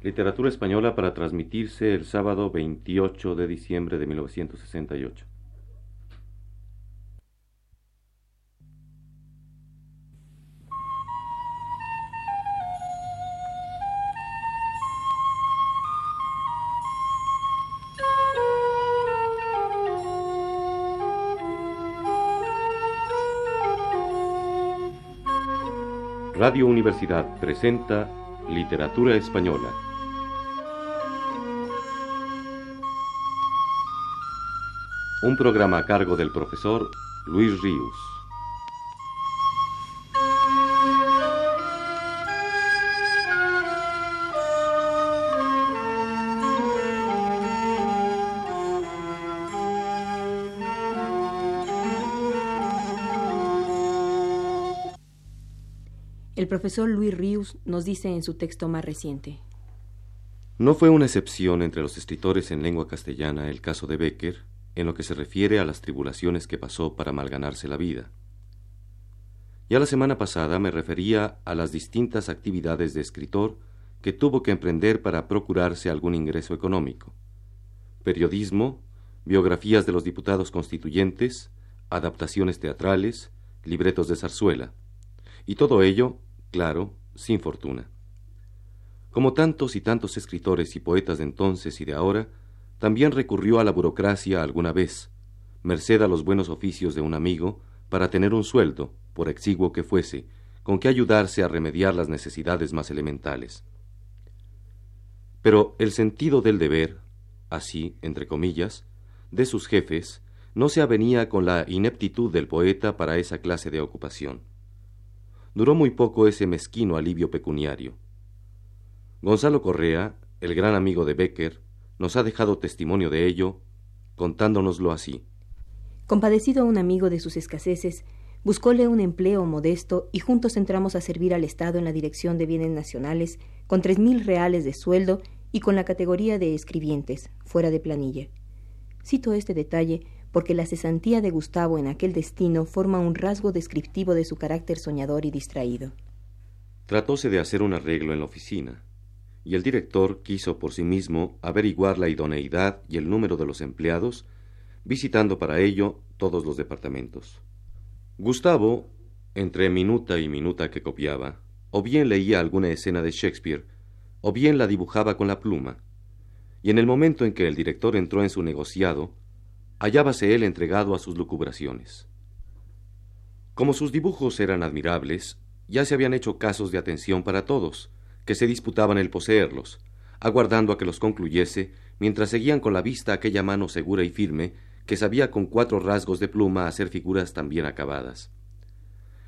Literatura española para transmitirse el sábado 28 de diciembre de 1968. Radio Universidad presenta Literatura Española. Un programa a cargo del profesor Luis Ríos. El profesor Luis Ríos nos dice en su texto más reciente. No fue una excepción entre los escritores en lengua castellana el caso de Becker en lo que se refiere a las tribulaciones que pasó para malganarse la vida. Ya la semana pasada me refería a las distintas actividades de escritor que tuvo que emprender para procurarse algún ingreso económico. Periodismo, biografías de los diputados constituyentes, adaptaciones teatrales, libretos de zarzuela, y todo ello claro, sin fortuna. Como tantos y tantos escritores y poetas de entonces y de ahora, también recurrió a la burocracia alguna vez, merced a los buenos oficios de un amigo, para tener un sueldo, por exiguo que fuese, con que ayudarse a remediar las necesidades más elementales. Pero el sentido del deber, así, entre comillas, de sus jefes, no se avenía con la ineptitud del poeta para esa clase de ocupación duró muy poco ese mezquino alivio pecuniario. Gonzalo Correa, el gran amigo de Becker, nos ha dejado testimonio de ello, contándonoslo así. Compadecido a un amigo de sus escaseces, buscóle un empleo modesto y juntos entramos a servir al Estado en la Dirección de Bienes Nacionales con tres mil reales de sueldo y con la categoría de escribientes, fuera de planilla. Cito este detalle porque la cesantía de Gustavo en aquel destino forma un rasgo descriptivo de su carácter soñador y distraído. Tratóse de hacer un arreglo en la oficina, y el director quiso por sí mismo averiguar la idoneidad y el número de los empleados, visitando para ello todos los departamentos. Gustavo, entre minuta y minuta que copiaba, o bien leía alguna escena de Shakespeare, o bien la dibujaba con la pluma, y en el momento en que el director entró en su negociado, hallábase él entregado a sus lucubraciones. Como sus dibujos eran admirables, ya se habían hecho casos de atención para todos, que se disputaban el poseerlos, aguardando a que los concluyese, mientras seguían con la vista aquella mano segura y firme que sabía con cuatro rasgos de pluma hacer figuras tan bien acabadas.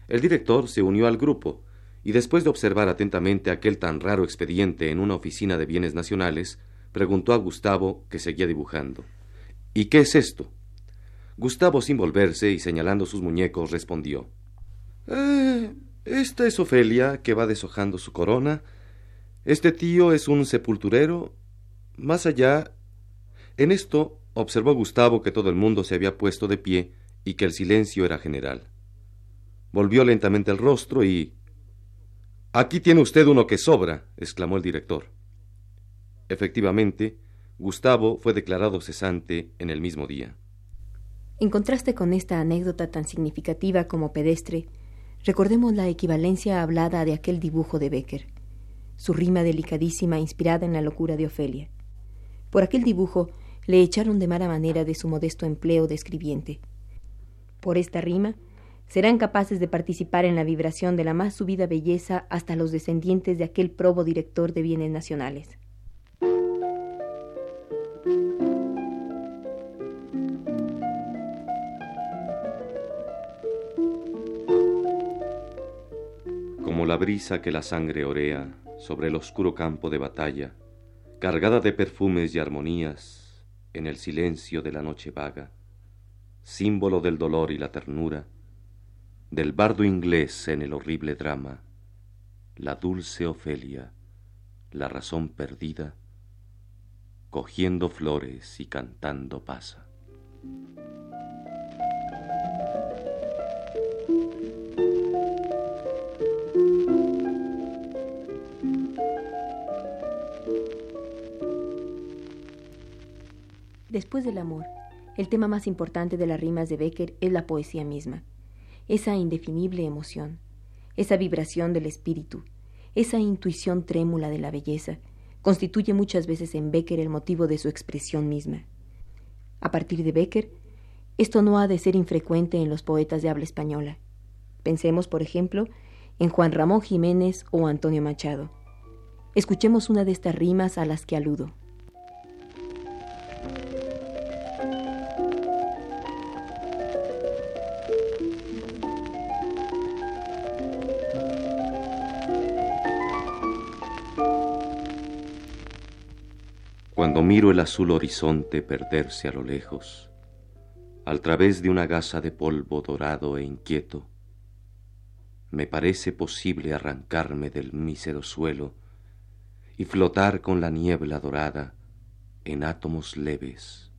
El director se unió al grupo, y después de observar atentamente aquel tan raro expediente en una oficina de bienes nacionales, preguntó a Gustavo, que seguía dibujando. ¿Y qué es esto? Gustavo, sin volverse y señalando sus muñecos, respondió eh, Esta es Ofelia, que va deshojando su corona. Este tío es un sepulturero. Más allá. En esto observó Gustavo que todo el mundo se había puesto de pie y que el silencio era general. Volvió lentamente el rostro y. Aquí tiene usted uno que sobra, exclamó el director. Efectivamente, Gustavo fue declarado cesante en el mismo día. En contraste con esta anécdota tan significativa como pedestre, recordemos la equivalencia hablada de aquel dibujo de Becker, su rima delicadísima inspirada en la locura de Ofelia. Por aquel dibujo le echaron de mala manera de su modesto empleo de escribiente. Por esta rima, serán capaces de participar en la vibración de la más subida belleza hasta los descendientes de aquel probo director de bienes nacionales. la brisa que la sangre orea sobre el oscuro campo de batalla, cargada de perfumes y armonías en el silencio de la noche vaga, símbolo del dolor y la ternura, del bardo inglés en el horrible drama, la dulce Ofelia, la razón perdida, cogiendo flores y cantando pasa. Después del amor, el tema más importante de las rimas de Becker es la poesía misma, esa indefinible emoción, esa vibración del espíritu, esa intuición trémula de la belleza, constituye muchas veces en Becker el motivo de su expresión misma. A partir de Becker, esto no ha de ser infrecuente en los poetas de habla española. Pensemos, por ejemplo, en Juan Ramón Jiménez o Antonio Machado. Escuchemos una de estas rimas a las que aludo. Cuando miro el azul horizonte perderse a lo lejos, al través de una gasa de polvo dorado e inquieto, me parece posible arrancarme del mísero suelo y flotar con la niebla dorada en átomos leves,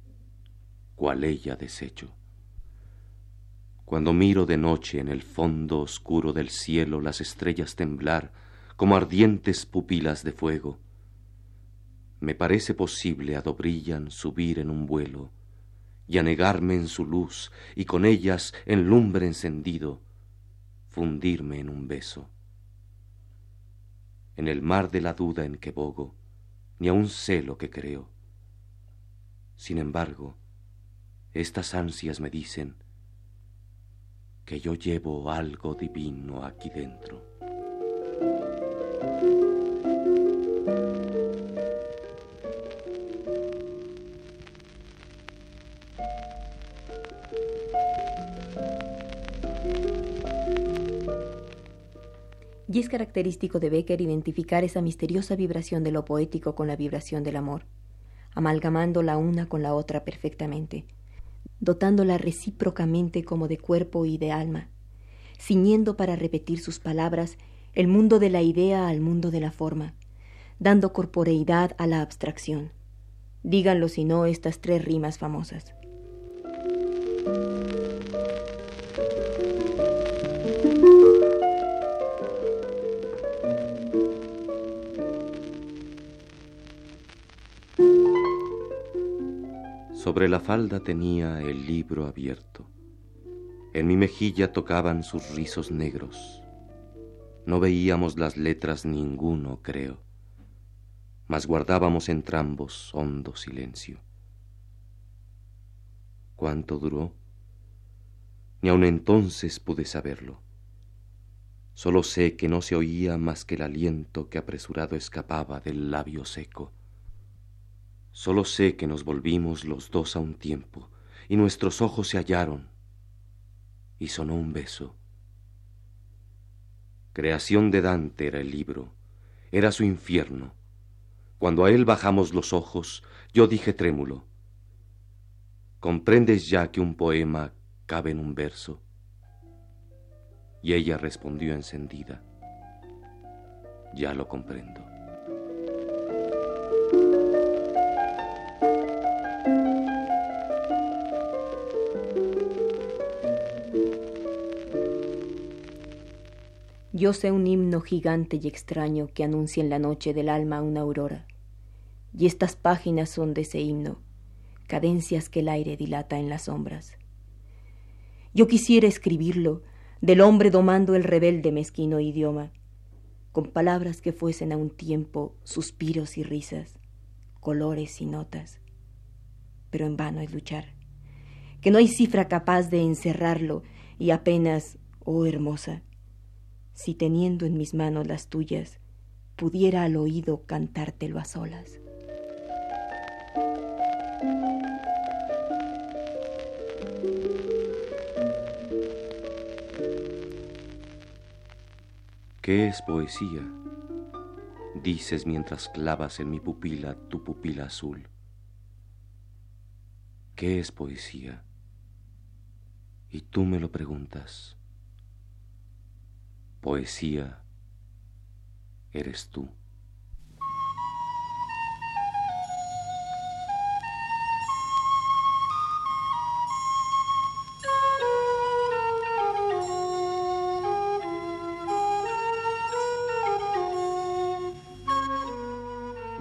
cual ella desecho. Cuando miro de noche en el fondo oscuro del cielo las estrellas temblar como ardientes pupilas de fuego, me parece posible a brillan subir en un vuelo y anegarme en su luz y con ellas en lumbre encendido fundirme en un beso. En el mar de la duda en que bogo, ni aun sé lo que creo. Sin embargo, estas ansias me dicen que yo llevo algo divino aquí dentro. Y es característico de Becker identificar esa misteriosa vibración de lo poético con la vibración del amor, amalgamando la una con la otra perfectamente, dotándola recíprocamente como de cuerpo y de alma, ciñendo para repetir sus palabras el mundo de la idea al mundo de la forma, dando corporeidad a la abstracción. Díganlo si no estas tres rimas famosas. Sobre la falda tenía el libro abierto. En mi mejilla tocaban sus rizos negros. No veíamos las letras ninguno, creo, mas guardábamos entrambos hondo silencio. ¿Cuánto duró? Ni aun entonces pude saberlo. Solo sé que no se oía más que el aliento que apresurado escapaba del labio seco. Solo sé que nos volvimos los dos a un tiempo y nuestros ojos se hallaron y sonó un beso. Creación de Dante era el libro, era su infierno. Cuando a él bajamos los ojos, yo dije trémulo, ¿comprendes ya que un poema cabe en un verso? Y ella respondió encendida, ya lo comprendo. Yo sé un himno gigante y extraño que anuncia en la noche del alma una aurora. Y estas páginas son de ese himno, cadencias que el aire dilata en las sombras. Yo quisiera escribirlo del hombre domando el rebelde mezquino idioma, con palabras que fuesen a un tiempo suspiros y risas, colores y notas. Pero en vano es luchar, que no hay cifra capaz de encerrarlo y apenas, oh hermosa, si teniendo en mis manos las tuyas, pudiera al oído cantártelo a solas. ¿Qué es poesía? Dices mientras clavas en mi pupila tu pupila azul. ¿Qué es poesía? Y tú me lo preguntas. Poesía eres tú.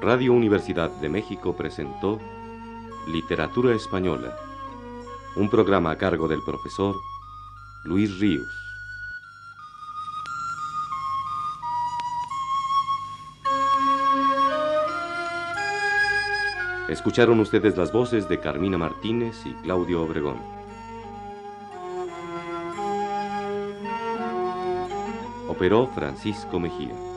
Radio Universidad de México presentó Literatura Española, un programa a cargo del profesor Luis Ríos. Escucharon ustedes las voces de Carmina Martínez y Claudio Obregón. Operó Francisco Mejía.